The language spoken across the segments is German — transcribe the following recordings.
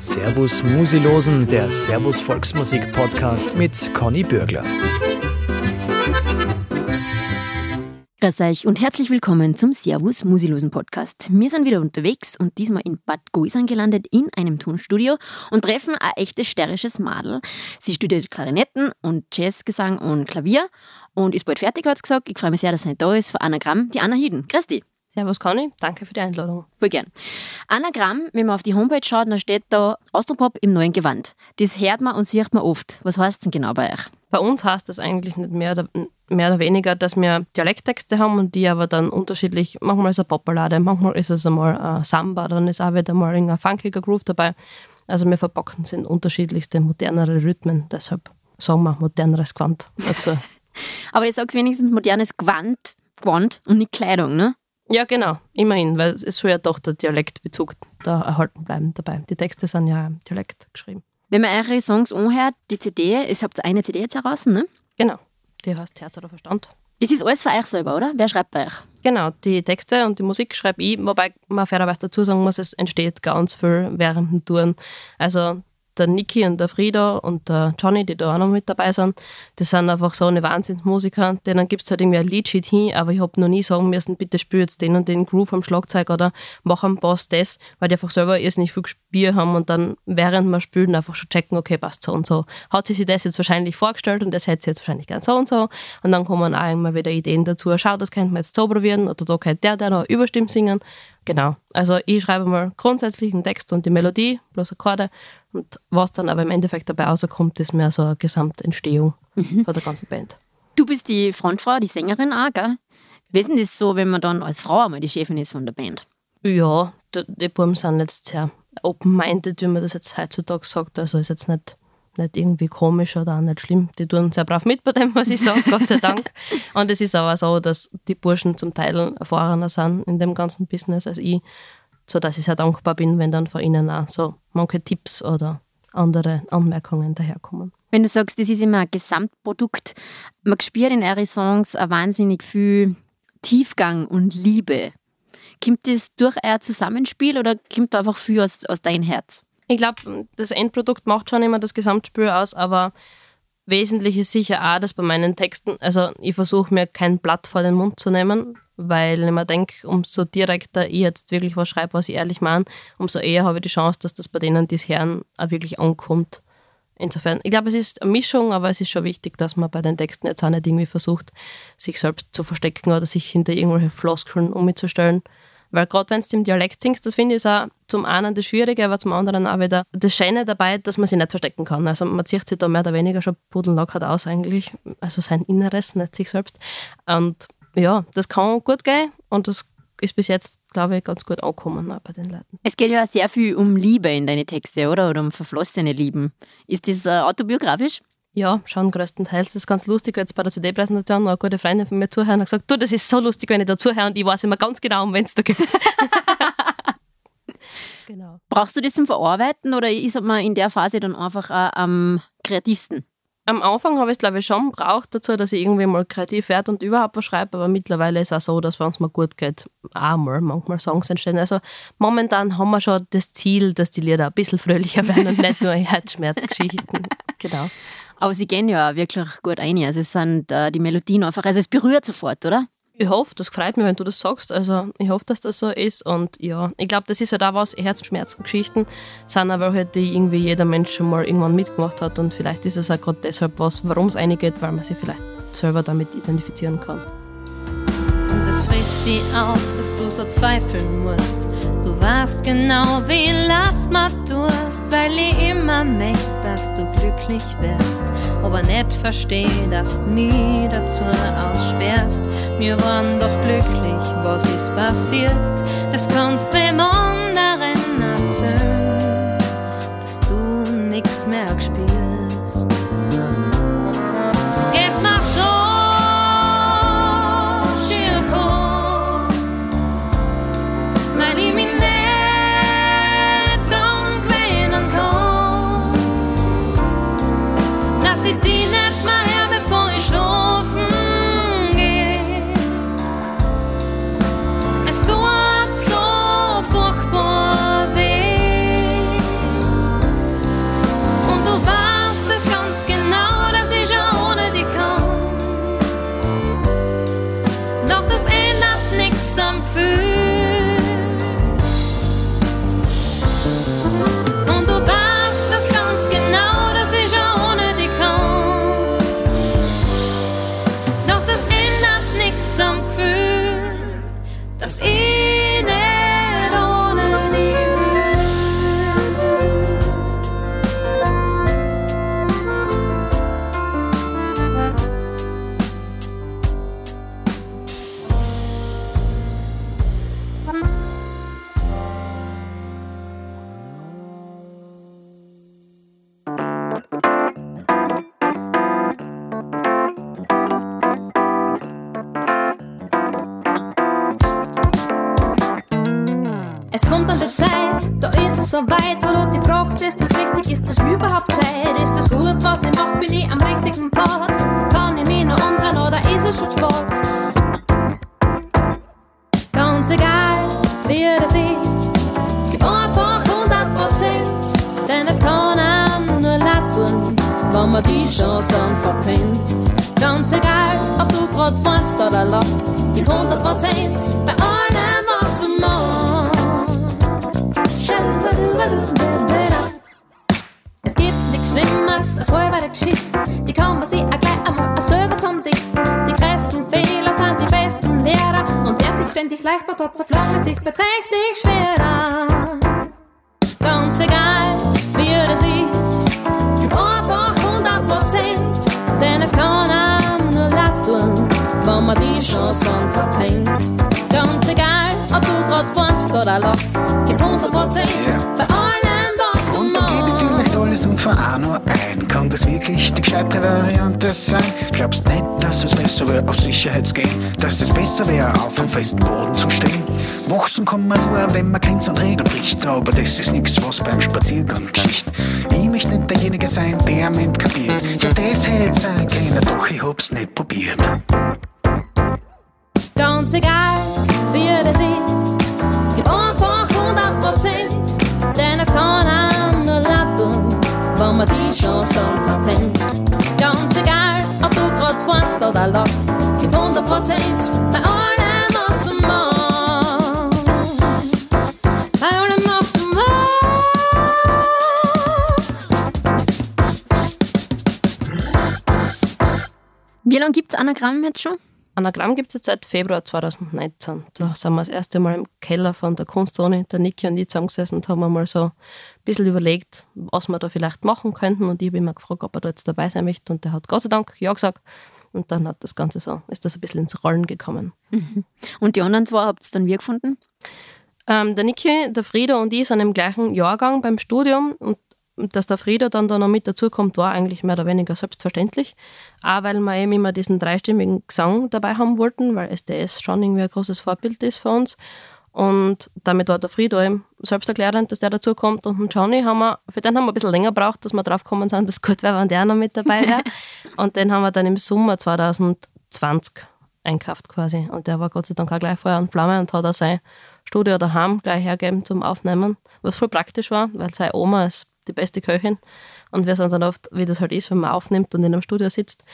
Servus Musilosen, der Servus Volksmusik Podcast mit Conny Bürgler. Grüß euch und herzlich willkommen zum Servus Musilosen Podcast. Wir sind wieder unterwegs und diesmal in Bad Goisern gelandet in einem Tonstudio und treffen ein echtes stärrisches Madel. Sie studiert Klarinetten und Jazzgesang und Klavier und ist bald fertig, hat sie gesagt. Ich freue mich sehr, dass sie da ist. Für Anagramm, die Anna. Grüß dich. Servus Conny, danke für die Einladung. Voll gern. Anagramm, wenn man auf die Homepage schaut, dann steht da Austropop im neuen Gewand. Das hört man und sieht man oft. Was heißt denn genau bei euch? Bei uns heißt das eigentlich nicht mehr oder, mehr oder weniger, dass wir Dialekttexte haben und die aber dann unterschiedlich, manchmal ist es eine Popballade, manchmal ist es einmal ein Samba, dann ist auch wieder mal ein funkiger Groove dabei. Also wir verpacken es in unterschiedlichste modernere Rhythmen, deshalb sagen wir moderneres Gewand dazu. aber ich sag's wenigstens modernes Gewand, Gewand und nicht Kleidung, ne? Ja, genau, immerhin, weil es soll ja doch der Dialektbezug da erhalten bleiben dabei. Die Texte sind ja im Dialekt geschrieben. Wenn man eure Songs anhört, die CD, ihr habt eine CD jetzt heraus, ne? Genau, die heißt Herz oder Verstand. Es ist alles für euch selber, oder? Wer schreibt bei euch? Genau, die Texte und die Musik schreibe ich, wobei man fairerweise dazu sagen muss, es entsteht ganz viel während dem Touren. Also der Niki und der Frieda und der Johnny, die da auch noch mit dabei sind, das sind einfach so eine Wahnsinnsmusiker. Denen gibt es halt irgendwie ein Liedsheet hin, aber ich habe noch nie sagen müssen, bitte spiel jetzt den und den Groove am Schlagzeug oder mach am Bass das, weil die einfach selber irrsinnig viel Gespiel haben und dann während wir spielen einfach schon checken, okay, passt so und so. Hat sie sich das jetzt wahrscheinlich vorgestellt und das hätte sie jetzt wahrscheinlich gern so und so. Und dann kommen auch immer wieder Ideen dazu. Schau, das könnte man jetzt so probieren oder da könnte der, der noch Überstimmt singen. Genau. Also ich schreibe mal grundsätzlich den Text und die Melodie, bloß Akkorde. Und was dann aber im Endeffekt dabei rauskommt, ist mehr so eine Gesamtentstehung mhm. von der ganzen Band. Du bist die Frontfrau, die Sängerin auch, gell? Wie ist denn das so, wenn man dann als Frau einmal die Chefin ist von der Band? Ja, die, die Buben sind jetzt sehr open-minded, wie man das jetzt heutzutage sagt. Also ist jetzt nicht nicht irgendwie komisch oder auch nicht schlimm. Die tun sehr brav mit bei dem, was ich sage, Gott sei Dank. Und es ist aber so, dass die Burschen zum Teil erfahrener sind in dem ganzen Business als ich, sodass ich sehr dankbar bin, wenn dann von ihnen auch so manche Tipps oder andere Anmerkungen daherkommen. Wenn du sagst, das ist immer ein Gesamtprodukt, man spürt in eure Songs wahnsinnig viel Tiefgang und Liebe. Kommt das durch euer Zusammenspiel oder kommt da einfach viel aus, aus deinem Herz? Ich glaube, das Endprodukt macht schon immer das Gesamtspiel aus, aber wesentlich ist sicher auch, dass bei meinen Texten, also ich versuche mir kein Blatt vor den Mund zu nehmen, weil ich mir denke, umso direkter ich jetzt wirklich was schreibe, was ich ehrlich meine, umso eher habe ich die Chance, dass das bei denen, die es hören, auch wirklich ankommt. Insofern, ich glaube, es ist eine Mischung, aber es ist schon wichtig, dass man bei den Texten jetzt auch nicht irgendwie versucht, sich selbst zu verstecken oder sich hinter irgendwelche Floskeln umzustellen. Weil gerade wenn du im Dialekt singst, das finde ich auch zum einen das Schwierige, aber zum anderen auch wieder das Schöne dabei, dass man sich nicht verstecken kann. Also man zieht sich da mehr oder weniger schon pudellockert aus eigentlich. Also sein Inneres, nicht sich selbst. Und ja, das kann gut gehen und das ist bis jetzt, glaube ich, ganz gut angekommen bei den Leuten. Es geht ja sehr viel um Liebe in deine Texte, oder? Oder um verflossene Lieben. Ist das äh, autobiografisch? Ja, schon größtenteils. Das ist ganz lustig. Jetzt bei der CD-Präsentation eine gute Freundin von mir zuhören und gesagt, du, das ist so lustig, wenn ich da zuhöre und ich weiß immer ganz genau, um wen es da geht. genau. Brauchst du das zum Verarbeiten oder ist man in der Phase dann einfach am kreativsten? Am Anfang habe ich es, glaube ich, schon braucht dazu, dass ich irgendwie mal kreativ werde und überhaupt was schreibe, aber mittlerweile ist es auch so, dass wenn es mir gut geht, auch mal manchmal Songs entstehen. Also momentan haben wir schon das Ziel, dass die Lieder ein bisschen fröhlicher werden und nicht nur Herzschmerzgeschichten. genau. Aber sie gehen ja wirklich gut ein. Also es sind äh, die Melodien einfach, also es berührt sofort, oder? Ich hoffe, das freut mich, wenn du das sagst. Also ich hoffe, dass das so ist. Und ja, ich glaube, das ist halt auch was, Herzschmerzgeschichten sind aber halt, die irgendwie jeder Mensch schon mal irgendwann mitgemacht hat. Und vielleicht ist es auch gerade deshalb was, warum es eingeht, weil man sich vielleicht selber damit identifizieren kann. Die auf, dass du so zweifeln musst. Du weißt genau, wie man Durst, weil ich immer möchte, dass du glücklich wirst aber nicht versteh, dass du mich dazu aussperrst. Wir waren doch glücklich, was ist passiert? Das kannst wem anderen erzählen, dass du nix mehr gespielt nichts Schlimmeres als halbe Geschichten, die kann man sich auch gleich einmal selber zusammendichten. Die größten Fehler sind die besten Lehrer und wer sich ständig leicht macht, hat auf lange Sicht beträchtlich schwerer. Wirklich die gescheite Variante sein? Glaubst nicht, dass es besser wäre, auf Sicherheitsgehen? Dass es besser wäre, auf einem festen Boden zu stehen? Wachsen kann man nur, wenn man Grenzen und Regeln bricht. Aber das ist nix, was beim Spaziergang geschieht. Ich möchte nicht derjenige sein, der am Ende kapiert. Ja, das hätte sein können, doch ich hab's nicht probiert. Ganz egal, wie das ist, man die Chance dann verpennt. Ganz egal, ob du grad weinst oder lachst, gib 100 Prozent bei allem, was. Bei allem, was. Wie lange gibt es Anagramm jetzt schon? Anagramm gibt es jetzt seit Februar 2019. Da sind wir das erste Mal im Keller von der Kunstzone, der Niki und ich zusammengesessen und haben mal so ein bisschen überlegt, was wir da vielleicht machen könnten. Und ich habe mal gefragt, ob er da jetzt dabei sein möchte. Und der hat Gott sei Dank Ja gesagt. Und dann hat das Ganze so, ist das ein bisschen ins Rollen gekommen. Und die anderen zwei habt ihr dann wie gefunden? Ähm, der Niki, der Frieda und ich sind im gleichen Jahrgang beim Studium und dass der Frieda dann da noch mit dazukommt, war eigentlich mehr oder weniger selbstverständlich. Auch weil wir eben immer diesen dreistimmigen Gesang dabei haben wollten, weil SDS schon irgendwie ein großes Vorbild ist für uns. Und damit war der Frieda eben selbsterklärend, dass der dazukommt. Und den Johnny haben wir, für den haben wir ein bisschen länger gebraucht, dass wir drauf gekommen sind, dass gut wäre, wenn der noch mit dabei wäre. und den haben wir dann im Sommer 2020 einkauft quasi. Und der war Gott sei Dank auch gleich Feuer und Flamme und hat auch sein Studio daheim gleich hergeben zum Aufnehmen, was voll praktisch war, weil seine Oma ist die beste Köchin und wir sind dann oft, wie das halt ist, wenn man aufnimmt und in einem Studio sitzt,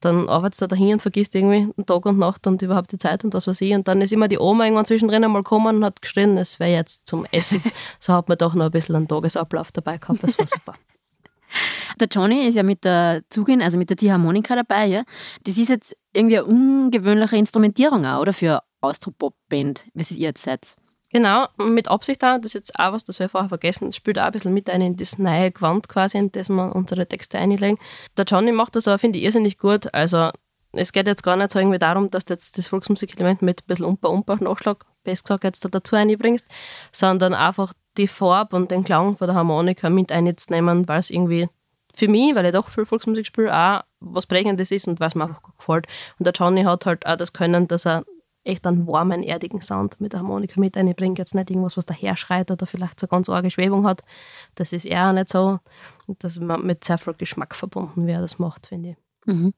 dann arbeitest du dahin und vergisst irgendwie Tag und Nacht und überhaupt die Zeit und was ich. Und dann ist immer die Oma irgendwann zwischendrin einmal gekommen und hat geschrien, es wäre jetzt zum Essen. so hat man doch noch ein bisschen einen Tagesablauf dabei gehabt, das war super. Der Johnny ist ja mit der Zugin, also mit der Ziehharmonika dabei, ja. Das ist jetzt irgendwie eine ungewöhnliche Instrumentierung auch, oder? Für Austropop-Band, wie es ihr jetzt seid. Genau, mit Absicht auch, das ist jetzt auch was, das wir vorher vergessen, das spielt auch ein bisschen mit ein in das neue Gewand quasi, in das wir unsere Texte einlegen. Der Johnny macht das aber, finde ich, irrsinnig gut. Also es geht jetzt gar nicht so irgendwie darum, dass du jetzt das Volksmusikelement mit ein bisschen Umpa-Umpa-Nachschlag, besser gesagt, jetzt da dazu einbringst, sondern einfach die Farbe und den Klang von der Harmonika mit einzunehmen, weil es irgendwie für mich, weil ich doch viel Volksmusik spiele, auch was Prägendes ist und was mir einfach gut gefällt. Und der Johnny hat halt auch das Können, dass er echt einen warmen, erdigen Sound mit der Harmonika mit einbringt. Jetzt nicht irgendwas, was daher schreit oder vielleicht so ganz arge Schwebung hat. Das ist eher nicht so, dass man mit sehr viel Geschmack verbunden, er das macht, finde ich. Mhm.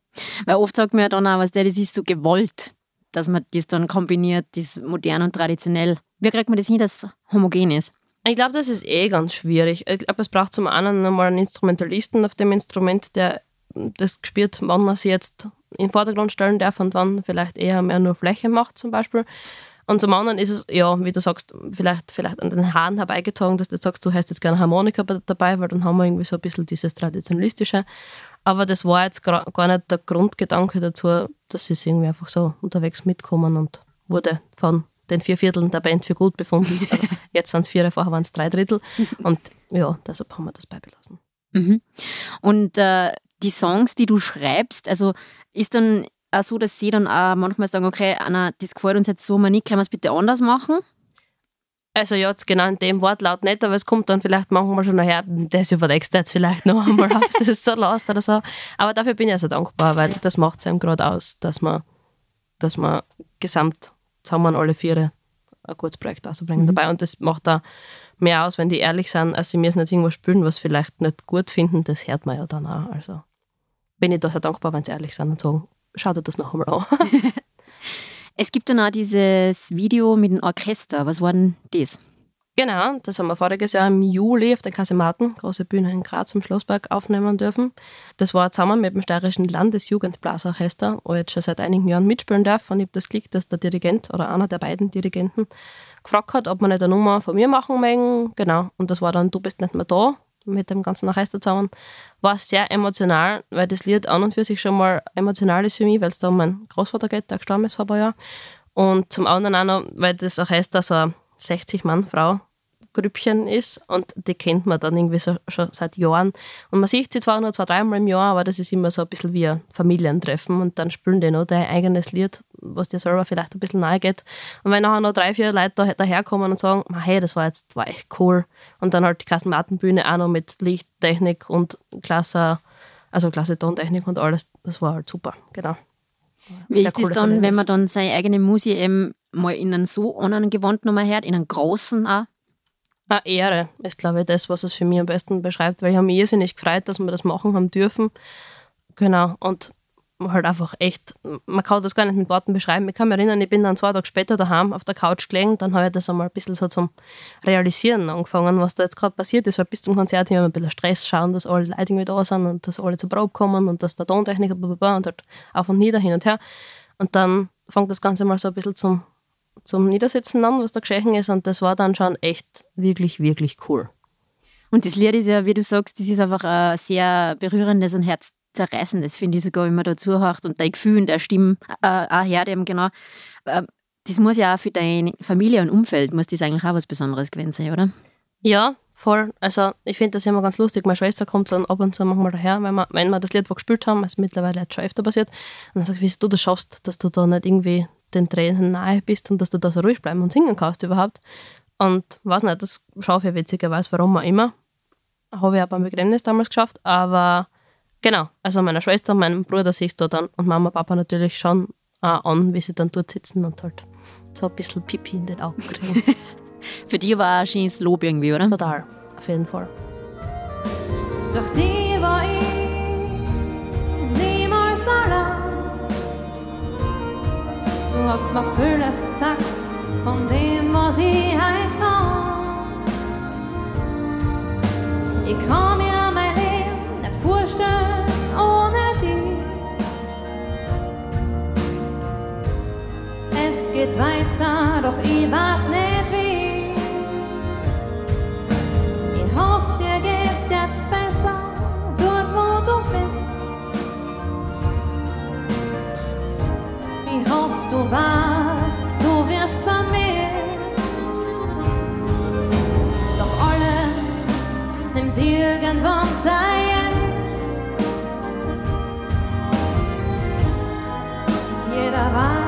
Weil oft sagt man ja dann auch, was der, das ist so gewollt, dass man das dann kombiniert, das modern und traditionell. Wie kriegt man das hin, dass es homogen ist? Ich glaube, das ist eh ganz schwierig. Ich glaube, es braucht zum einen einmal einen Instrumentalisten auf dem Instrument, der das gespielt, wann man sie jetzt in den Vordergrund stellen darf und wann vielleicht eher mehr nur Fläche macht zum Beispiel. Und zum anderen ist es, ja, wie du sagst, vielleicht, vielleicht an den Haaren herbeigezogen, dass du jetzt sagst, du hast jetzt gerne Harmonika dabei, weil dann haben wir irgendwie so ein bisschen dieses Traditionalistische. Aber das war jetzt gar nicht der Grundgedanke dazu, dass sie irgendwie einfach so unterwegs mitkommen und wurde von den vier Vierteln der Band für gut befunden. Jetzt sind es vier, vorher waren es drei Drittel. Und ja, deshalb haben wir das beibelassen. Mhm. Und äh, die Songs, die du schreibst, also ist dann auch so, dass sie dann auch manchmal sagen, okay, Anna, das gefällt uns jetzt so mal nicht, können wir es bitte anders machen? Also ja, jetzt genau in dem Wortlaut nicht, aber es kommt dann vielleicht manchmal schon nachher, das überlegst du jetzt vielleicht noch einmal, ob du das so lässt oder so. Aber dafür bin ich also dankbar, weil das macht es einem gerade aus, dass man, dass man gesamt zusammen alle vier ein gutes Projekt auszubringen mhm. dabei. Und das macht da mehr aus, wenn die ehrlich sind, als sie müssen jetzt irgendwas spielen, was vielleicht nicht gut finden, das hört man ja dann auch. Also bin ich da sehr dankbar, wenn sie ehrlich sind und sagen, schau dir das noch einmal an. Es gibt dann auch dieses Video mit dem Orchester. Was war denn das? Genau, das haben wir voriges Jahr im Juli auf der Kasematen, große Bühne in Graz am Schlossberg, aufnehmen dürfen. Das war zusammen mit dem Steirischen Landesjugendblasorchester, wo ich jetzt schon seit einigen Jahren mitspielen darf. Und ich habe das Glück, dass der Dirigent oder einer der beiden Dirigenten gefragt hat, ob wir nicht eine Nummer von mir machen mögen. Genau, und das war dann Du bist nicht mehr da mit dem ganzen Orchester zusammen. War sehr emotional, weil das Lied an und für sich schon mal emotional ist für mich, weil es da um meinen Großvater geht, der gestorben ist vor ein paar Jahren. Und zum anderen auch noch, weil das Orchester so eine 60-Mann-Frau Grüppchen ist und die kennt man dann irgendwie so, schon seit Jahren. Und man sieht sie zwar nur zwei, dreimal im Jahr, aber das ist immer so ein bisschen wie ein Familientreffen und dann spielen die noch dein eigenes Lied, was dir selber vielleicht ein bisschen nahe geht. Und wenn nachher noch drei, vier Leute da, daherkommen und sagen, hey, das war jetzt war echt cool und dann halt die Kassenmartenbühne auch noch mit Lichttechnik und klasse, also klasse Tontechnik und alles, das war halt super, genau. Wie ist das dann, wenn man dann seine eigene Musik eben mal in einen so anderen Gewand nochmal hört, in einen großen auch? Eine Ehre ist, glaube ich, das, was es für mich am besten beschreibt, weil ich habe mich irrsinnig gefreut, dass wir das machen haben dürfen. Genau, und halt einfach echt, man kann das gar nicht mit Worten beschreiben. Ich kann mich erinnern, ich bin dann zwei Tage später daheim auf der Couch gelegen, dann habe ich das einmal ein bisschen so zum Realisieren angefangen, was da jetzt gerade passiert ist, weil bis zum Konzert hier ein bisschen Stress schauen, dass alle Leute irgendwie da sind und dass alle zur Probe kommen und dass der Tontechniker und halt auf und nieder hin und her. Und dann fängt das Ganze mal so ein bisschen zum zum Niedersitzen an, was da geschehen ist. Und das war dann schon echt wirklich, wirklich cool. Und das Lied ist ja, wie du sagst, das ist einfach ein sehr berührendes und herzzerreißendes, finde ich sogar, wenn man da zuhört und dein Gefühl in der Stimme äh, auch hört eben genau. Äh, das muss ja auch für deine Familie und Umfeld, muss das eigentlich auch was Besonderes gewesen sein, oder? Ja, voll. Also ich finde das immer ganz lustig. Meine Schwester kommt dann ab und zu manchmal daher, wenn wir, wenn wir das Lied wo gespielt haben, also mittlerweile jetzt schon öfter passiert, und dann sagt, wie du das schaffst, dass du da nicht irgendwie den Tränen nahe bist und dass du da so ruhig bleiben und singen kannst überhaupt. Und weiß nicht, das schaffe ich witzigerweise, warum auch immer. Habe ich auch beim Begräbnis damals geschafft, aber genau, also meiner Schwester, meinem Bruder siehst du dann und Mama, Papa natürlich schon auch an, wie sie dann dort sitzen und halt so ein bisschen Pipi in den Augen kriegen. Für die war ein schönes Lob irgendwie, oder? Total, auf jeden Fall. Doch die war ich niemals allein. Du hast mir vieles gesagt von dem, was ich heute kann. Ich kann mir mein Leben nicht vorstellen geht weiter, doch ich weiß nicht wie. Ich hoffe, dir geht's jetzt besser dort, wo du bist. Ich hoffe, du weißt, du wirst vermisst. Doch alles nimmt irgendwann sein. Jeder weiß,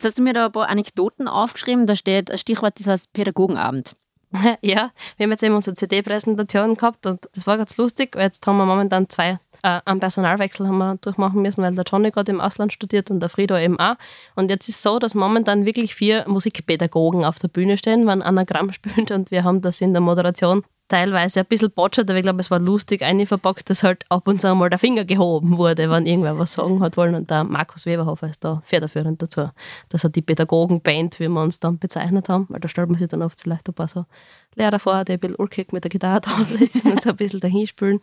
Jetzt hast du mir da ein paar Anekdoten aufgeschrieben. Da steht ein Stichwort, das heißt Pädagogenabend. Ja, wir haben jetzt eben unsere CD-Präsentation gehabt und das war ganz lustig. Jetzt haben wir momentan zwei, äh, einen Personalwechsel haben wir durchmachen müssen, weil der Johnny gerade im Ausland studiert und der Frido eben auch. Und jetzt ist so, dass momentan wirklich vier Musikpädagogen auf der Bühne stehen, wenn Anagramm spielt und wir haben das in der Moderation teilweise ein bisschen botschert, aber ich glaube, es war lustig verpackt, dass halt ab und zu mal der Finger gehoben wurde, wenn irgendwer was sagen hat wollen. Und der Markus Weberhofer ist da federführend dazu. Das hat die Pädagogenband, wie wir uns dann bezeichnet haben, weil da stellt man sich dann oft vielleicht ein paar so Lehrer vor, die ein bisschen urkig mit der Gitarre da sitzen und so ein bisschen dahin spielen.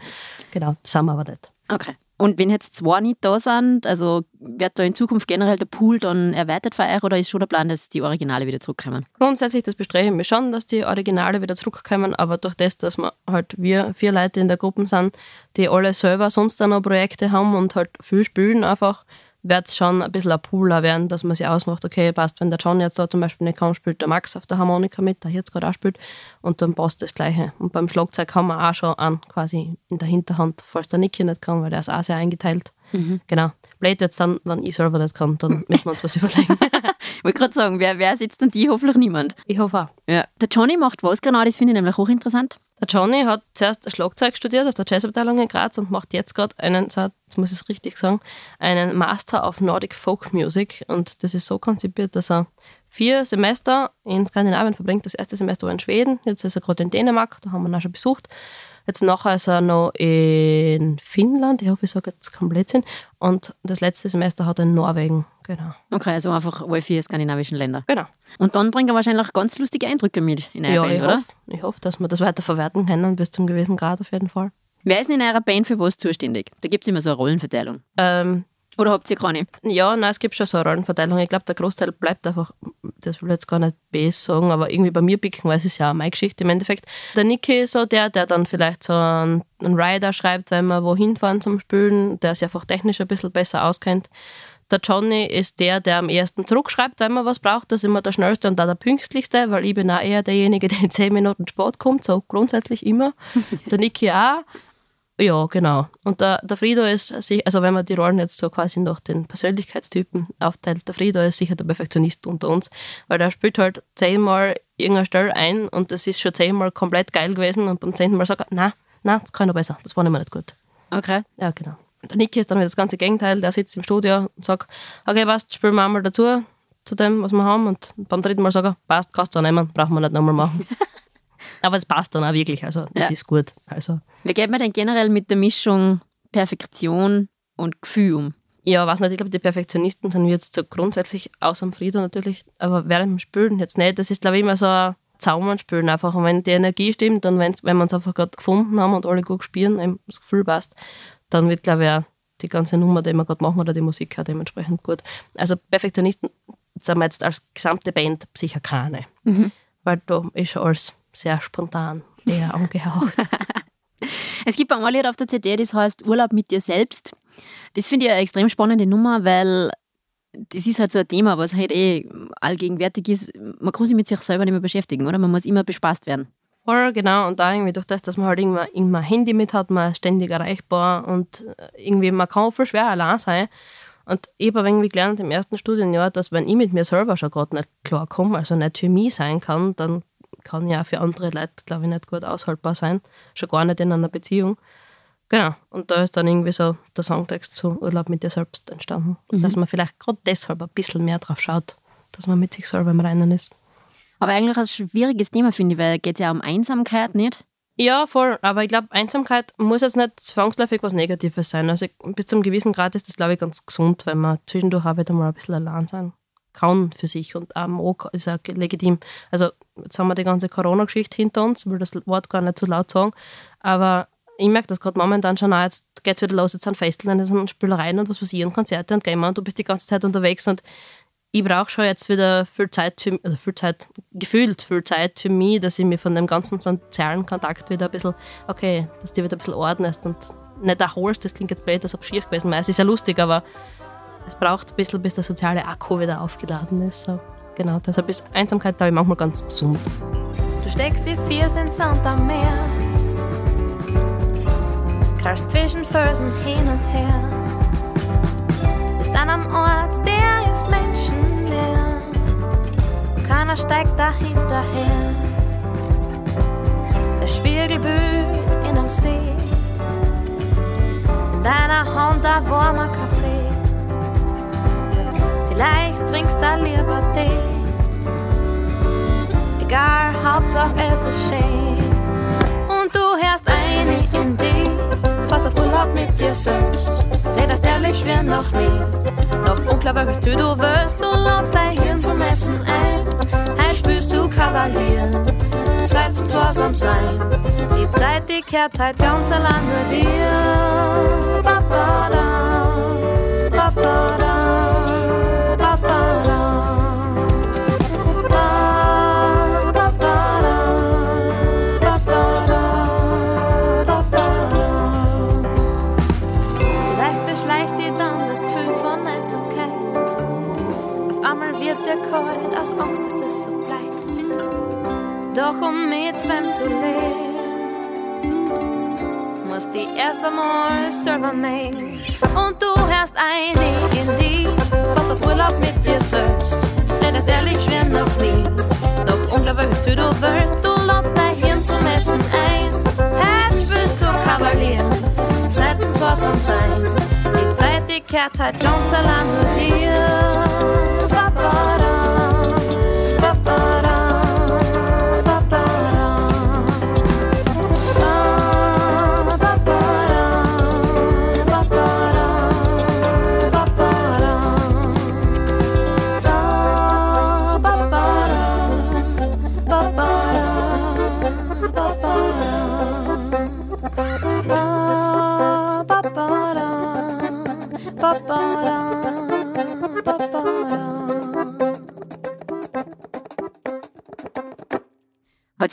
Genau, das haben wir aber nicht. Okay. Und wenn jetzt zwei nicht da sind, also wird da in Zukunft generell der Pool dann erweitert für euch oder ist schon der Plan, dass die Originale wieder zurückkommen? Grundsätzlich, das bestreben wir schon, dass die Originale wieder zurückkommen, aber durch das, dass wir halt wir vier Leute in der Gruppe sind, die alle selber sonst dann noch Projekte haben und halt viel spielen einfach, wird es schon ein bisschen ein Pooler werden, dass man sich ausmacht, okay, passt, wenn der John jetzt da zum Beispiel nicht kann, spielt der Max auf der Harmonika mit, der jetzt gerade auch spielt, und dann passt das Gleiche. Und beim Schlagzeug haben wir auch schon an, quasi in der Hinterhand, falls der Niki nicht kann, weil der ist auch sehr eingeteilt. Mhm. Genau. Blöd jetzt dann, wenn ich selber nicht kann, dann müssen wir uns was überlegen. ich wollte gerade sagen, wer, wer sitzt denn die? Hoffentlich niemand. Ich hoffe auch. Ja. Der Johnny macht was genau, das finde ich nämlich hochinteressant. Der Johnny hat zuerst Schlagzeug studiert auf der Jazzabteilung in Graz und macht jetzt gerade einen, jetzt muss ich es richtig sagen, einen Master of Nordic Folk Music. Und das ist so konzipiert, dass er vier Semester in Skandinavien verbringt. Das erste Semester war in Schweden, jetzt ist er gerade in Dänemark, da haben wir ihn auch schon besucht. Jetzt nachher ist er noch in Finnland, ich hoffe, ich sage jetzt keinen Blödsinn. Und das letzte Semester hat er in Norwegen, genau. Okay, also einfach alle vier skandinavischen Länder. Genau. Und dann bringt er wahrscheinlich ganz lustige Eindrücke mit in eurer ja, Band, ich oder? Hoffe, ich hoffe, dass wir das weiter verwerten können, bis zum gewissen Grad auf jeden Fall. Wer ist denn in eurer Band für was zuständig? Da gibt es immer so eine Rollenverteilung. Ähm, oder habt ihr keine? Ja, nein, es gibt schon so eine Rollenverteilung. Ich glaube, der Großteil bleibt einfach, das will ich jetzt gar nicht B sagen, aber irgendwie bei mir picken, weil es ist ja auch meine Geschichte im Endeffekt. Der Niki ist so der, der dann vielleicht so einen, einen Rider schreibt, wenn wir wohin fahren zum Spülen, der sich einfach technisch ein bisschen besser auskennt. Der Johnny ist der, der am ersten zurückschreibt, wenn man was braucht. Das ist immer der schnellste und auch der pünktlichste, weil ich bin auch eher derjenige, der in zehn Minuten Sport kommt, so grundsätzlich immer. der Niki auch. Ja, genau. Und der, der Frido ist, also wenn man die Rollen jetzt so quasi nach den Persönlichkeitstypen aufteilt, der Frido ist sicher der Perfektionist unter uns, weil der spielt halt zehnmal irgendeine Stelle ein und das ist schon zehnmal komplett geil gewesen und beim zehnten Mal sagt er, nein, nein, das kann noch besser, das war nicht mehr nicht gut. Okay. Ja, genau. Der Niki ist dann wieder das ganze Gegenteil, der sitzt im Studio und sagt, okay, passt, spielen wir einmal dazu, zu dem, was wir haben und beim dritten Mal sagt er, passt, kannst du auch nehmen, brauchen wir nicht nochmal machen. Aber es passt dann auch wirklich, also das ja. ist gut. Also. Wie geht man denn generell mit der Mischung Perfektion und Gefühl um? Ja, weiß nicht, ich glaube, die Perfektionisten sind jetzt so grundsätzlich außer dem Frieden natürlich, aber während dem Spülen jetzt nicht. Das ist, glaube ich, immer so ein Zaumernspülen einfach. Und wenn die Energie stimmt und wenn wir uns einfach gerade gefunden haben und alle gut spielen, das Gefühl passt, dann wird, glaube ich, auch die ganze Nummer, die wir gerade machen, oder die Musik auch dementsprechend gut. Also Perfektionisten sind wir jetzt als gesamte Band sicher keine. Mhm. Weil da ist schon alles sehr spontan, eher angehaucht. es gibt ein Lied auf der CD, das heißt Urlaub mit dir selbst. Das finde ich eine extrem spannende Nummer, weil das ist halt so ein Thema, was halt eh allgegenwärtig ist. Man kann sich mit sich selber nicht mehr beschäftigen, oder? Man muss immer bespaßt werden. Voll, genau. Und da irgendwie durch das, dass man halt immer, immer Handy mit hat, man ist ständig erreichbar und irgendwie, man kann voll schwer allein sein. Und ich habe irgendwie gelernt im ersten Studienjahr, dass wenn ich mit mir selber schon gerade nicht klarkomme, also nicht für mich sein kann, dann kann ja für andere Leute, glaube ich, nicht gut aushaltbar sein. Schon gar nicht in einer Beziehung. Genau. Und da ist dann irgendwie so der Songtext zu Urlaub mit dir selbst entstanden. Mhm. Dass man vielleicht gerade deshalb ein bisschen mehr drauf schaut, dass man mit sich selber im Reinen ist. Aber eigentlich ein schwieriges Thema, finde ich, weil es geht ja um Einsamkeit, nicht? Ja, voll. Aber ich glaube, Einsamkeit muss jetzt nicht zwangsläufig was Negatives sein. Also bis zum gewissen Grad ist das, glaube ich, ganz gesund, wenn man zwischendurch auch wieder mal ein bisschen allein sein kann für sich und auch ist auch legitim. Also jetzt haben wir die ganze Corona-Geschichte hinter uns, will das Wort gar nicht zu laut sagen, aber ich merke das gerade momentan schon auch, jetzt geht es wieder los, jetzt sind Festeln, jetzt sind Spielereien und was ich und Konzerte und Gamer und du bist die ganze Zeit unterwegs und ich brauche schon jetzt wieder viel Zeit, für, also viel Zeit, gefühlt viel Zeit für mich, dass ich mir von dem ganzen sozialen Kontakt wieder ein bisschen, okay, dass die wieder ein bisschen ordnest und nicht erholst, das klingt jetzt blöd, das ist schier gewesen, es ist ja lustig, aber es braucht ein bisschen, bis der soziale Akku wieder aufgeladen ist. So, genau, deshalb ist Einsamkeit, glaube ich, manchmal ganz gesund. Du steckst die vier in Sand am Meer, krachst zwischen Felsen hin und her, bist an einem Ort, der ist menschenleer. schlägt dahinterher. Das Spiegelbild in einem See. In deiner Hand ein warmer Kaffee. Du lieber Tee. Egal, Hauptsache es ist schön. Und du hörst eine in die, fast auf Urlaub mit dir selbst. Redest ehrlich wie noch nie. Doch unklar, welches Tür du wirst, du ladst dein Hirn zum Essen ein. Heim spürst du Kavalier, Zeit zum Zweisamsein. Die Zeit, die kehrt halt ganz allein nur dir. Ba, ba, da, ba, da. Zu leben, musst die erst einmal selber mengen. Und du hörst einig in die, fast auf Urlaub mit dir selbst. Redest ehrlich wie noch nie. Doch unglaublich, was du willst, du ladst dein Hirn zum Essen ein. Herz spürst du Kavalier, Zeit zum Spaß sein. Die Zeit, die kehrt halt ganz allein nur dir. Ba, ba,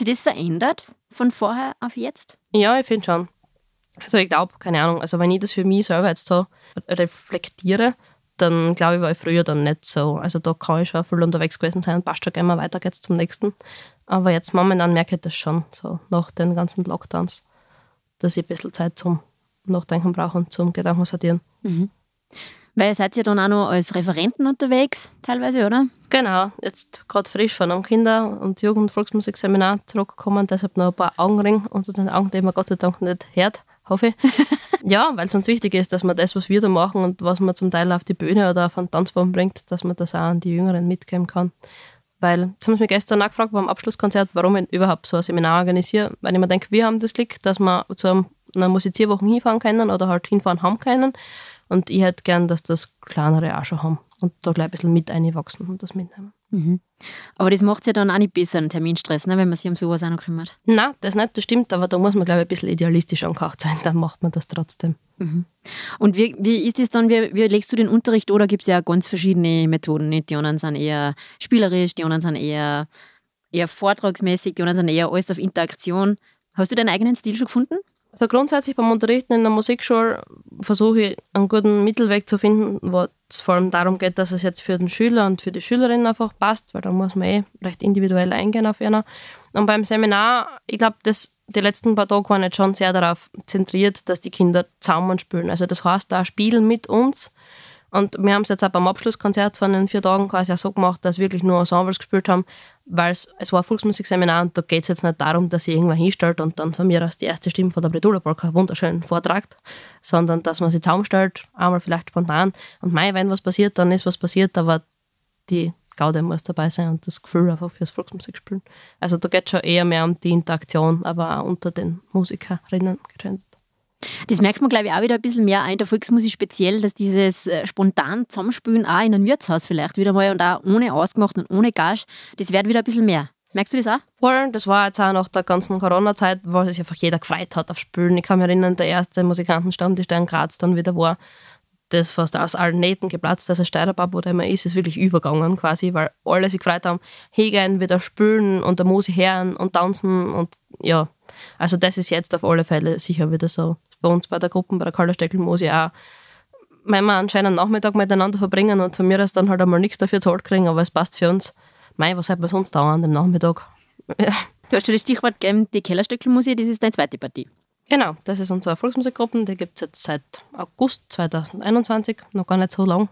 sich das verändert von vorher auf jetzt? Ja, ich finde schon. Also ich glaube, keine Ahnung, also wenn ich das für mich selber jetzt so reflektiere, dann glaube ich, war ich früher dann nicht so. Also da kann ich schon viel unterwegs gewesen sein und passt schon mal weiter geht's zum nächsten. Aber jetzt momentan merke ich das schon, so nach den ganzen Lockdowns, dass ich ein bisschen Zeit zum Nachdenken brauche und zum Gedanken sortieren. Weil ihr seid ja dann auch noch als Referenten unterwegs, teilweise, oder? Genau, jetzt gerade frisch von einem Kinder- und Jugend-Volksmusikseminar zurückgekommen, deshalb noch ein paar Augenringe unter den Augen, die man Gott sei Dank nicht hört, hoffe ich. ja, weil es uns wichtig ist, dass man das, was wir da machen und was man zum Teil auf die Bühne oder auf einen Tanzbaum bringt, dass man das auch an die Jüngeren mitgeben kann. Weil, jetzt haben sie mich gestern auch gefragt beim Abschlusskonzert, warum ich überhaupt so ein Seminar organisiere, weil ich mir denke, wir haben das Glück, dass wir zu einem, einer Musizierwoche hinfahren können oder halt hinfahren haben können. Und ich hätte gern, dass das kleinere auch schon haben und da gleich ein bisschen mit einwachsen und das mitnehmen. Aber das macht es ja dann auch nicht besser, einen Terminstress, ne, wenn man sich um sowas auch noch kümmert. Nein, das nicht, das stimmt, aber da muss man, glaube ich, ein bisschen idealistisch angehaucht sein, dann macht man das trotzdem. Und wie, wie ist das dann, wie, wie legst du den Unterricht oder gibt es ja ganz verschiedene Methoden? Nicht? Die anderen sind eher spielerisch, die anderen sind eher, eher vortragsmäßig, die anderen sind eher alles auf Interaktion. Hast du deinen eigenen Stil schon gefunden? Also grundsätzlich beim Unterrichten in der Musikschule versuche ich einen guten Mittelweg zu finden, wo es vor allem darum geht, dass es jetzt für den Schüler und für die Schülerin einfach passt, weil da muss man eh recht individuell eingehen auf einer. Und beim Seminar, ich glaube, die letzten paar Tage waren jetzt schon sehr darauf zentriert, dass die Kinder zusammen spielen. Also das heißt, da spielen mit uns. Und wir haben es jetzt auch beim Abschlusskonzert von den vier Tagen quasi auch so gemacht, dass wirklich nur Ensembles gespielt haben, weil es, war ein Volksmusikseminar und da geht es jetzt nicht darum, dass ihr irgendwann hinstellt und dann von mir aus die erste Stimme von der Bredula Polka wunderschön vortragt, sondern dass man sie zusammenstellt, einmal vielleicht spontan. Und mei, wenn was passiert, dann ist was passiert, aber die Gaude muss dabei sein und das Gefühl einfach fürs Volksmusikspielen. Also da geht es schon eher mehr um die Interaktion, aber auch unter den Musikerinnen. Das merkt man, glaube ich, auch wieder ein bisschen mehr auch in der Volksmusik speziell, dass dieses äh, spontan Zusammenspielen auch in einem Wirtshaus vielleicht wieder mal und auch ohne ausgemacht und ohne Gage, das wird wieder ein bisschen mehr. Merkst du das auch? Voll, das war jetzt auch nach der ganzen Corona-Zeit, wo sich einfach jeder gefreut hat auf Spielen. Ich kann mich erinnern, der erste Musikantenstammtisch, der in Graz dann wieder war, das fast aus allen Nähten geplatzt. Also Steirerbab, wo der immer ist, ist wirklich übergegangen quasi, weil alle sich gefreut haben, hingehen, wieder spielen und der Musik hören und tanzen und ja. Also das ist jetzt auf alle Fälle sicher wieder so. Bei uns bei der Gruppe, bei der Kallersteckel Musik auch. Wenn wir anscheinend einen Nachmittag miteinander verbringen und von mir aus dann halt einmal nichts dafür zahlt kriegen, aber es passt für uns. Mei, was soll man sonst dauern an dem Nachmittag? Ja. Du hast schon das Stichwort gegeben, die Kellerstöckelmusik, das ist deine zweite Partie. Genau, das ist unsere Volksmusikgruppe, die gibt es jetzt seit August 2021, noch gar nicht so lang.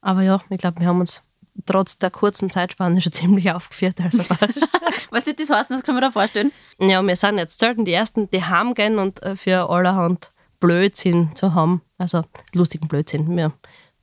Aber ja, ich glaube, wir haben uns trotz der kurzen Zeitspanne schon ziemlich aufgeführt. Also fast. Was wird das heißen? Was kann man da vorstellen? ja, wir sind jetzt selten die Ersten, die heimgehen und äh, für allerhand Blödsinn zu haben. Also lustigen Blödsinn. Wir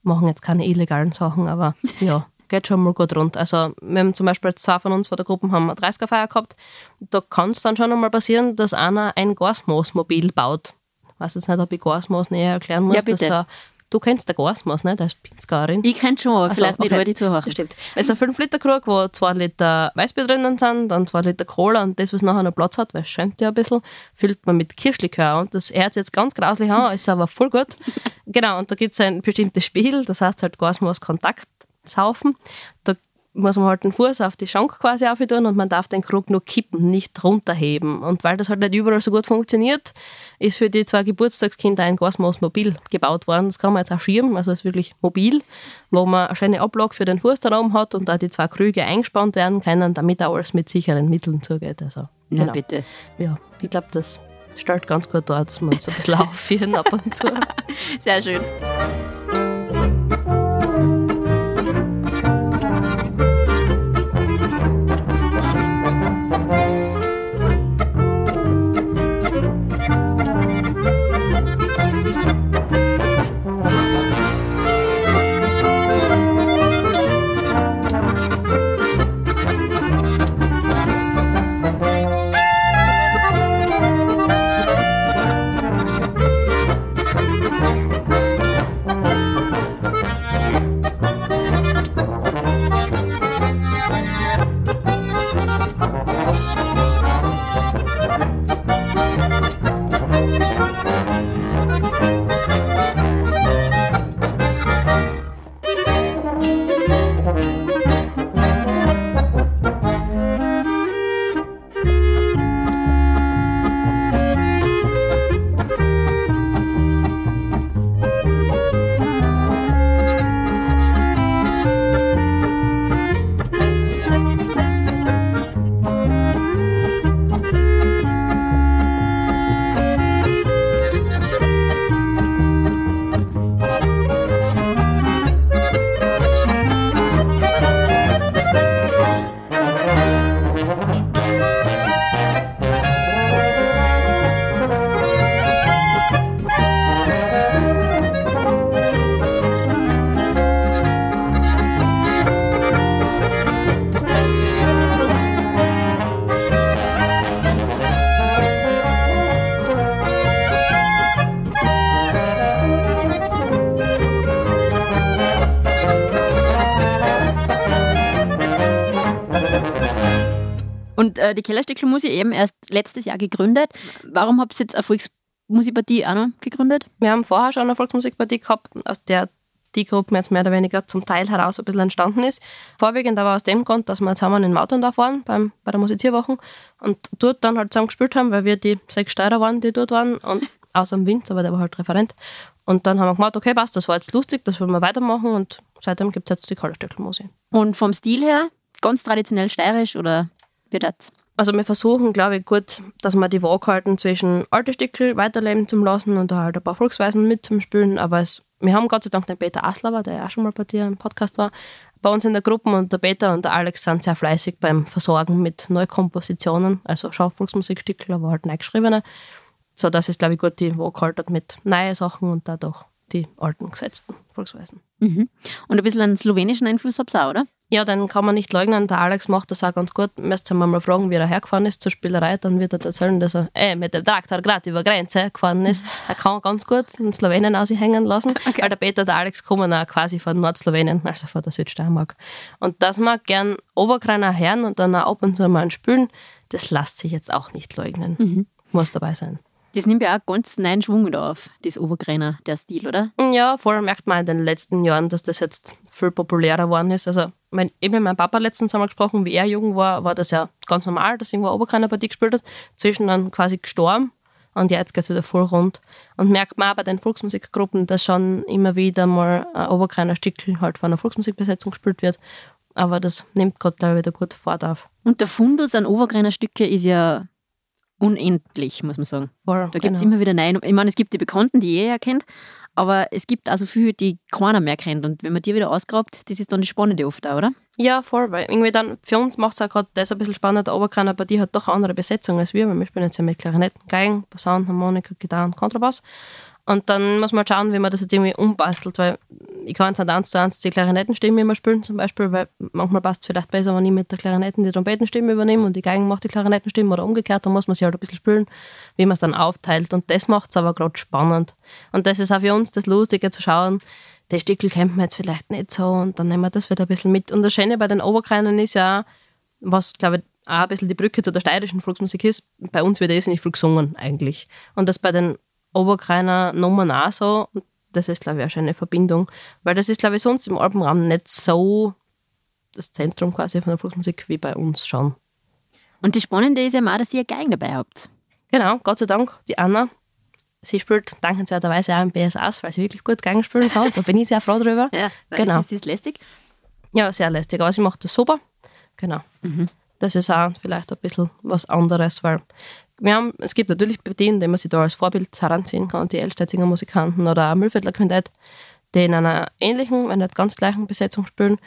machen jetzt keine illegalen Sachen, aber ja, geht schon mal gut rund. Also wir haben zum Beispiel zwei von uns von der Gruppe haben eine 30er-Feier gehabt. Da kann es dann schon einmal passieren, dass einer ein Gasmoos-Mobil baut. Ich weiß jetzt nicht, ob ich Gasmoos näher erklären muss. Ja, bitte. dass, äh, du kennst der Gasmoos, nicht? Als Pinzgerin. Ich kenne schon, aber Ach so, vielleicht nicht okay. alle. Das stimmt. Es ist ein 5-Liter-Krug, wo 2 Liter Weißbier drinnen sind, dann 2 Liter Cola und das, was nachher noch Platz hat, weil es schäumt ja ein bisschen, füllt man mit Kirschlikör. Und das hört jetzt ganz grauslich an, ist aber voll gut. genau, und da gibt es ein bestimmtes Spiel, das heißt halt Gasmaß Kontakt saufen. Da muss man halt den Fuß auf die Schank quasi auftun und man darf den Krug nur kippen, nicht runterheben. Und weil das halt nicht überall so gut funktioniert, ist für die zwei Geburtstagskinder ein Gasmaß mobil gebaut worden. Das kann man jetzt auch schirmen, also es ist wirklich mobil, wo man eine schöne Ablage für den Fuß da oben hat und da die zwei Krüge eingespannt werden können, damit auch alles mit sicheren Mitteln zugeht. Also, Na genau. bitte. Ja, ich glaube, das stellt ganz gut dar, dass man so ein bisschen aufführen ab und zu. Sehr schön. Die Kellerstickel muss ich eben erst letztes Jahr gegründet. Warum habt ihr jetzt eine Volksmusikpartie auch noch gegründet? Wir haben vorher schon eine Volksmusikpartie gehabt, aus der die Gruppe jetzt mehr oder weniger zum Teil heraus ein bisschen entstanden ist. Vorwiegend aber aus dem Grund, dass wir zusammen in Mautern da fahren, beim, bei der Musizierwoche und dort dann halt zusammen gespielt haben, weil wir die sechs Steirer waren, die dort waren und außer dem Winz, aber der war halt Referent. Und dann haben wir gemacht, okay, passt, das war jetzt lustig, das wollen wir weitermachen und seitdem gibt es jetzt die Kallerstöckelmusik. Und vom Stil her, ganz traditionell steirisch oder wie das? Also wir versuchen, glaube ich, gut, dass wir die Waage halten zwischen alte Stickel weiterleben zu lassen und da halt ein paar Volksweisen mit zum Spielen. Aber es, wir haben Gott sei Dank den Peter Aslauer, der ja auch schon mal bei dir im Podcast war, bei uns in der Gruppe und der Peter und der Alex sind sehr fleißig beim Versorgen mit Neukompositionen, also schon Volksmusikstickel, aber halt neu. So dass es, glaube ich, gut die Waage haltet mit neuen Sachen und dadurch die alten gesetzten Volksweisen. Mhm. Und ein bisschen einen slowenischen Einfluss habt ihr auch, oder? Ja, dann kann man nicht leugnen, der Alex macht das auch ganz gut. Müsst ihr mal fragen, wie er hergefahren ist zur Spielerei, dann wird er erzählen, dass er äh, mit dem Traktor gerade über Grenze gefahren ist. Er kann ganz gut den Slowenen aushängen lassen, weil der Peter der Alex kommen auch quasi von Nordslowenien, also von der Südsteiermark. Und dass man gern Oberkreiner hören und dann auch ab und zu mal spülen, das lässt sich jetzt auch nicht leugnen. Muss dabei sein. Das nimmt ja auch ganz neuen Schwung auf, das Obergreiner, der Stil, oder? Ja, vor allem merkt man in den letzten Jahren, dass das jetzt viel populärer geworden ist. Also, mein, eben mit meinem Papa letztens einmal gesprochen, wie er jung war, war das ja ganz normal, dass irgendwo eine Oberkreiner Partie gespielt hat. Zwischen dann quasi gestorben und jetzt geht es wieder voll rund. Und merkt man auch bei den Volksmusikgruppen, dass schon immer wieder mal ein Oberkreiner Stickel halt von einer Volksmusikbesetzung gespielt wird. Aber das nimmt gerade, glaube ich, wieder gut Fahrt auf. Und der Fundus an Obergreiner Stücke ist ja unendlich, muss man sagen. Voll, Da gibt es genau. immer wieder neue. Ich meine, es gibt die Bekannten, die jeder kennt, Aber es gibt also viele, die keiner mehr kennt. Und wenn man die wieder ausgrabt, das ist dann die Spannende oft auch, oder? Ja, voll, weil irgendwie dann, für uns macht es auch gerade das ein bisschen spannend, der Oberkreiner, aber die hat doch eine andere Besetzung als wir, weil wir spielen jetzt ja mit Klarinetten, Geigen, Posaunen, Harmonika, Gitarre und Kontrabass. Und dann muss man schauen, wie man das jetzt irgendwie umbastelt, weil ich kann jetzt nicht eins zu eins die Klarinettenstimme immer spielen, zum Beispiel, weil manchmal passt es vielleicht besser, wenn ich mit der Klarinetten die Trompetenstimme übernehme und die Geigen macht die Klarinettenstimme oder umgekehrt, dann muss man sich halt ein bisschen spielen, wie man es dann aufteilt. Und das macht es aber gerade spannend. Und das ist auch für uns das Lustige zu schauen, der Stickel kennt man jetzt vielleicht nicht so und dann nehmen wir das wieder ein bisschen mit. Und das Schöne bei den Oberkreinen ist ja, was glaube ich auch ein bisschen die Brücke zu der steirischen Volksmusik ist, bei uns wird eh nicht viel gesungen eigentlich. Und das bei den Oberkreiner Nummern auch so. Das ist, glaube ich, auch schon eine Verbindung. Weil das ist, glaube ich, sonst im Alpenraum nicht so das Zentrum quasi von der Volksmusik wie bei uns schon. Und das Spannende ist ja auch, dass ihr Geigen dabei habt. Genau, Gott sei Dank, die Anna. Sie spielt dankenswerterweise auch im BSAs, weil sie wirklich gut Geigen spielen kann. Da bin ich sehr froh drüber. Ja, Genau. es ist, ist lästig. Ja, sehr lästig. Aber sie macht das super. Genau. Das ist auch vielleicht ein bisschen was anderes, weil wir haben, es gibt natürlich Partien, die man sich da als Vorbild heranziehen kann, die Elstedtinger Musikanten oder Mühlviertler Quintett, die in einer ähnlichen, wenn nicht ganz gleichen Besetzung spielen.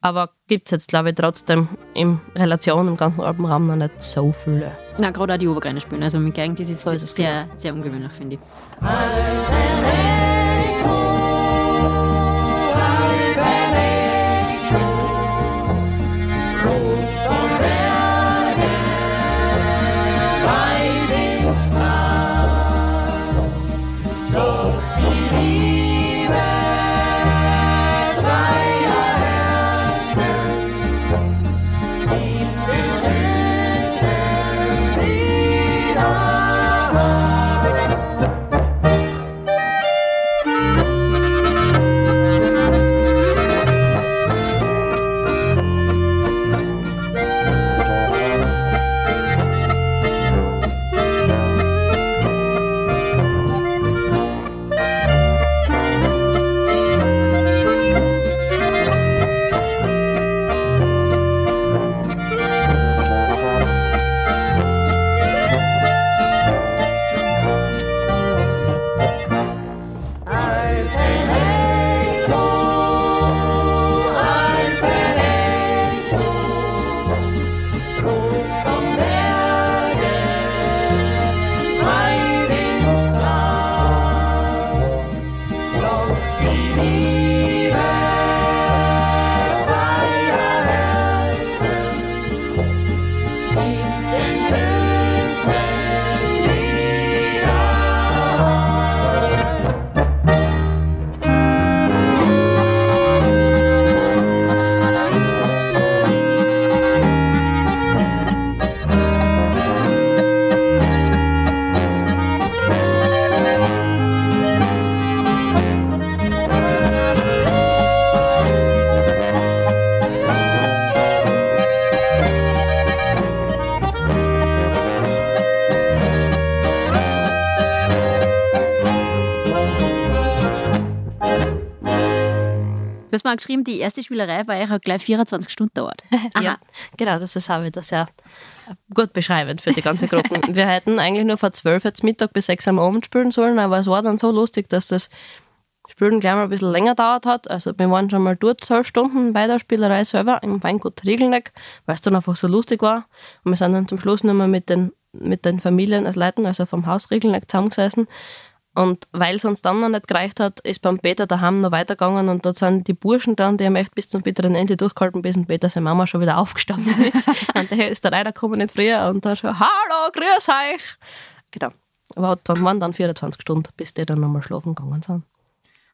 Aber gibt es jetzt, glaube ich, trotzdem in Relation im ganzen Alpenraum noch nicht so viele. Na, gerade auch die Oberkreiner spielen. Also mit Geigen, das ist, So ist es, sehr, sehr ungewöhnlich, finde ich. Hast mal geschrieben, die erste Spielerei bei euch hat gleich 24 Stunden dauert. Ja, genau, das ist auch wieder sehr gut beschreibend für die ganze Gruppe. Wir hätten eigentlich nur von 12 jetzt Mittag bis 6 am Abend spielen sollen, aber es war dann so lustig, dass das Spielen gleich mal ein bisschen länger dauert hat. Also wir waren schon mal dort zwölf Stunden bei der Spielerei selber im Weingut Riegelneck, weil es dann einfach so lustig war. Und wir sind dann zum Schluss nochmal mit den, mit den Familien als Leuten, also vom Haus Riegelneck zusammengesessen. Und weil es uns dann noch nicht gereicht hat, ist beim Peter daheim noch weitergegangen und dort sind die Burschen dann, die haben echt bis zum bitteren Ende durchgehalten, bis Peter seine Mama schon wieder aufgestanden ist. und der ist dann reingekommen nicht früher und dann schon, hallo, grüß euch. Genau. Aber dann waren dann 24 Stunden, bis die dann nochmal schlafen gegangen sind.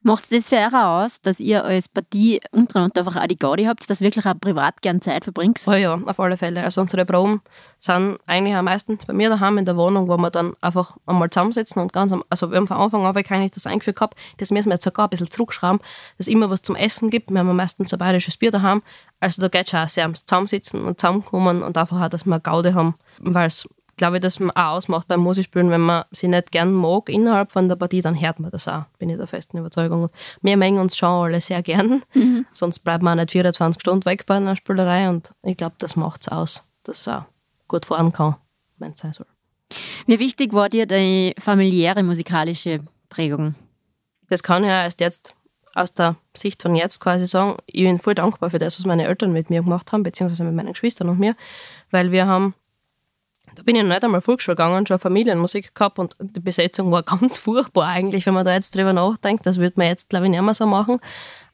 Macht das für euch auch aus, dass ihr als Partie untereinander einfach auch die Gaudi habt, dass wirklich auch privat gern Zeit verbringt? Oh ja, auf alle Fälle. Also unsere Proben sind eigentlich am meisten bei mir daheim in der Wohnung, wo wir dann einfach einmal zusammensitzen und ganz am, also wir haben von Anfang an eigentlich das eingeführt gehabt, das müssen wir jetzt sogar ein bisschen zurückschrauben, dass es immer was zum Essen gibt. Wir haben meistens ein bayerisches Bier daheim. Also da geht es schon auch sehr ums Zusammensitzen und Zusammenkommen und einfach auch, dass wir Gaude haben, weil es glaube ich, dass man auch ausmacht beim Musikspielen, wenn man sie nicht gern mag innerhalb von der Partie, dann hört man das auch, bin ich der festen Überzeugung. Und wir mengen uns schon alle sehr gern, sonst bleibt man auch nicht 24 Stunden weg bei einer Spielerei und ich glaube, das macht es aus, dass es auch gut fahren kann, wenn es sein soll. Wie wichtig war dir die familiäre musikalische Prägung? das kann ich ja erst jetzt aus der Sicht von jetzt quasi sagen, ich bin voll dankbar für das, was meine Eltern mit mir gemacht haben, beziehungsweise mit meinen Geschwistern und mir, weil wir haben, da bin ich noch nicht einmal Volksschule gegangen, schon Familienmusik gehabt und die Besetzung war ganz furchtbar eigentlich, wenn man da jetzt drüber nachdenkt, das würde man jetzt glaube ich nicht mehr so machen,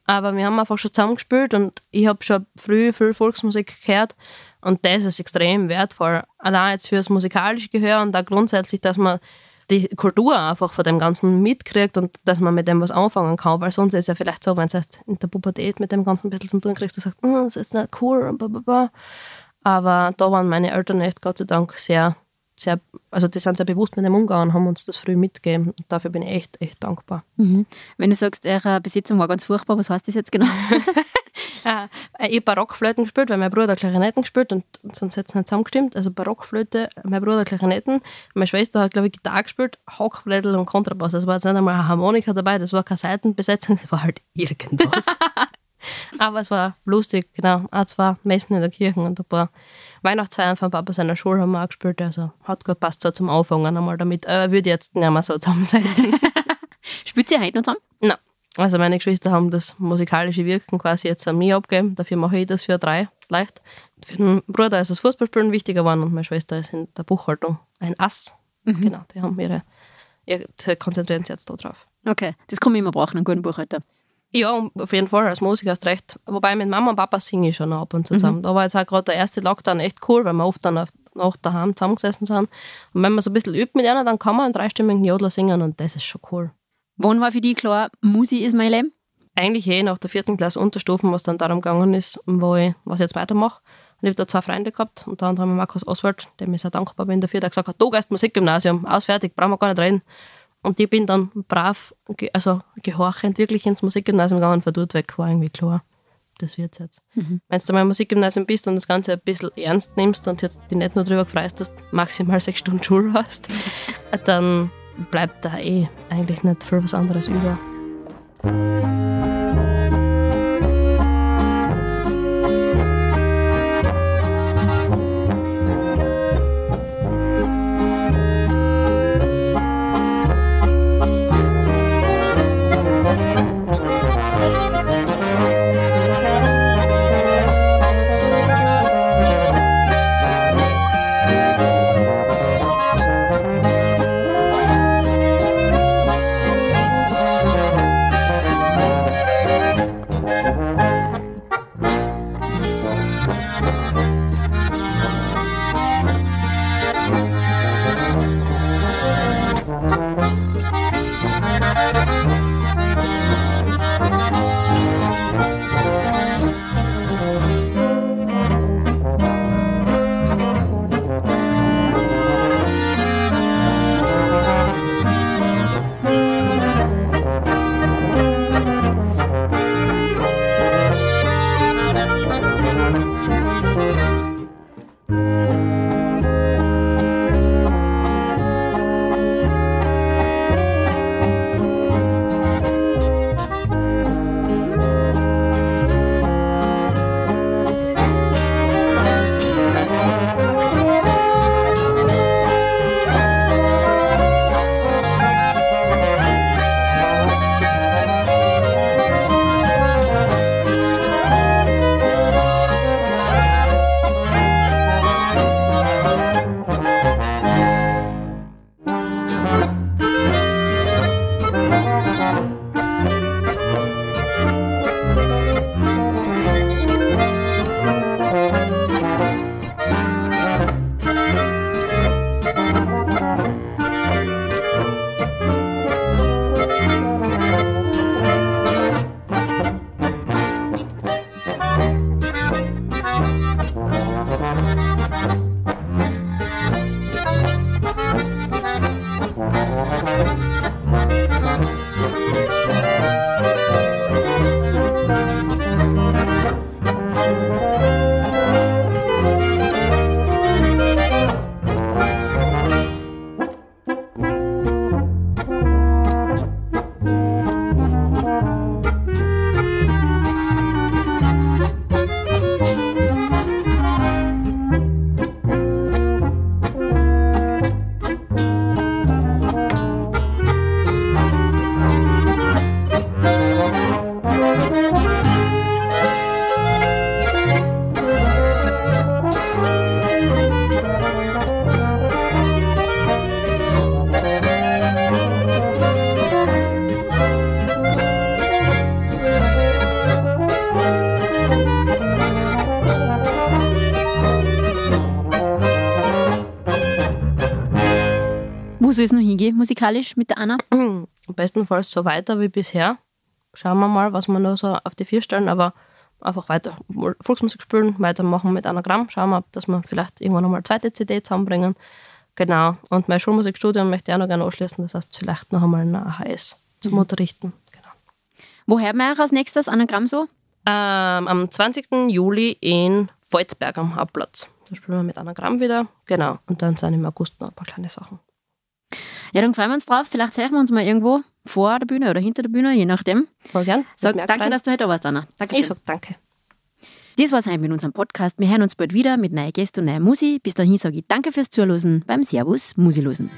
aber wir haben einfach schon zusammengespielt und ich habe schon früh viel Volksmusik gehört und das ist extrem wertvoll, allein jetzt fürs musikalische Gehör und auch grundsätzlich, dass man die Kultur einfach von dem Ganzen mitkriegt und dass man mit dem was anfangen kann, weil sonst ist es ja vielleicht so, wenn du erst in der Pubertät mit dem Ganzen ein bisschen zum tun kriegst, du sagst, oh, das ist nicht cool und blablabla. Aber da waren meine Eltern echt Gott sei Dank sehr, sehr, also die sind sehr bewusst mit dem umgegangen und haben uns das früh mitgegeben. Und dafür bin ich echt, echt dankbar. Mhm. Wenn du sagst, ihre Besitzung war ganz furchtbar, was heißt das jetzt genau? Ja, ich habe Barockflöten gespielt, weil mein Bruder Klarinetten gespielt und sonst hätte es nicht zusammengestimmt. Also Barockflöte, mein Bruder Klarinetten, meine Schwester hat, glaube ich, Gitarre gespielt, Hackblättel und Kontrabass. Das war jetzt nicht einmal eine Harmonika dabei, das war keine Seitenbesetzung, das war halt irgendwas. Aber es war lustig, genau. Auch zwei Messen in der Kirche und ein paar Weihnachtsfeiern von Papa seiner Schule haben wir auch gespielt. Also hat gut passt so zum Anfangen einmal damit. Aber würde jetzt nicht mehr so zusammensetzen. Spielt ihr heute noch zusammen? Nein. Also meine Geschwister haben das musikalische Wirken quasi jetzt an mich abgegeben. Dafür mache ich das für drei leicht. Für den Bruder ist das Fußballspielen wichtiger geworden und meine Schwester ist in der Buchhaltung ein Ass. Mhm. Genau, die haben ihre, ihre konzentrieren sich jetzt da drauf. Okay, das kann man immer brauchen, einen guten Buchhalter. Ja, auf jeden Fall, als Musiker hast recht. Wobei mit Mama und Papa singe ich schon noch ab und zu zusammen. Da war jetzt auch gerade der erste Lockdown echt cool, weil wir oft dann nach daheim zusammengesessen sind. Und wenn man so ein bisschen übt mit einer, dann kann man einen dreistimmigen Jodler singen und das ist schon cool. Wann war für dich klar, Musik ist mein Leben? Eigentlich eh nach der vierten Klasse Unterstufen, was dann darum gegangen ist, wo ich, was ich jetzt weitermache. Und ich habe da zwei Freunde gehabt, unter anderem Markus Oswald, dem ich sehr dankbar bin dafür, der gesagt hat, du gehst Musikgymnasium, aus, fertig, brauchen wir gar nicht reden. Und ich bin dann brav, also gehorchend wirklich ins Musikgymnasium gegangen und von dort weg war irgendwie klar, das wird's jetzt. Wenn du mal im Musikgymnasium bist und das Ganze ein bisschen ernst nimmst und jetzt dich nicht nur darüber freust, dass du maximal sechs Stunden Schule hast, dann bleibt da eh eigentlich nicht viel was anderes über. Musikalisch mit der Anna? Bestenfalls so weiter wie bisher. Schauen wir mal, was wir noch so auf die vier stellen, aber einfach weiter Volksmusik spielen, weitermachen mit Anagramm, schauen wir, dass wir vielleicht irgendwann nochmal eine zweite CD zusammenbringen. Genau. Und mein Schulmusikstudium möchte ich auch noch gerne anschließen, das heißt vielleicht noch einmal ein AHS zum Unterrichten. Genau. Wo man euch als nächstes Anagramm so? Ähm, am 20. Juli in Volzberg am Hauptplatz. Da spielen wir mit Anagramm wieder. Genau. Und dann sind im August noch ein paar kleine Sachen. Ja, dann freuen wir uns drauf. Vielleicht sehen wir uns mal irgendwo vor der Bühne oder hinter der Bühne, je nachdem. Voll gern. Sag danke, Merklein. dass du heute da warst, Anna. Dankeschön. Ich sag danke. Das war's heute mit unserem Podcast. Wir hören uns bald wieder mit neuen Gästen und neuer Musi. Bis dahin sage ich danke fürs Zuhören beim Servus Musilosen.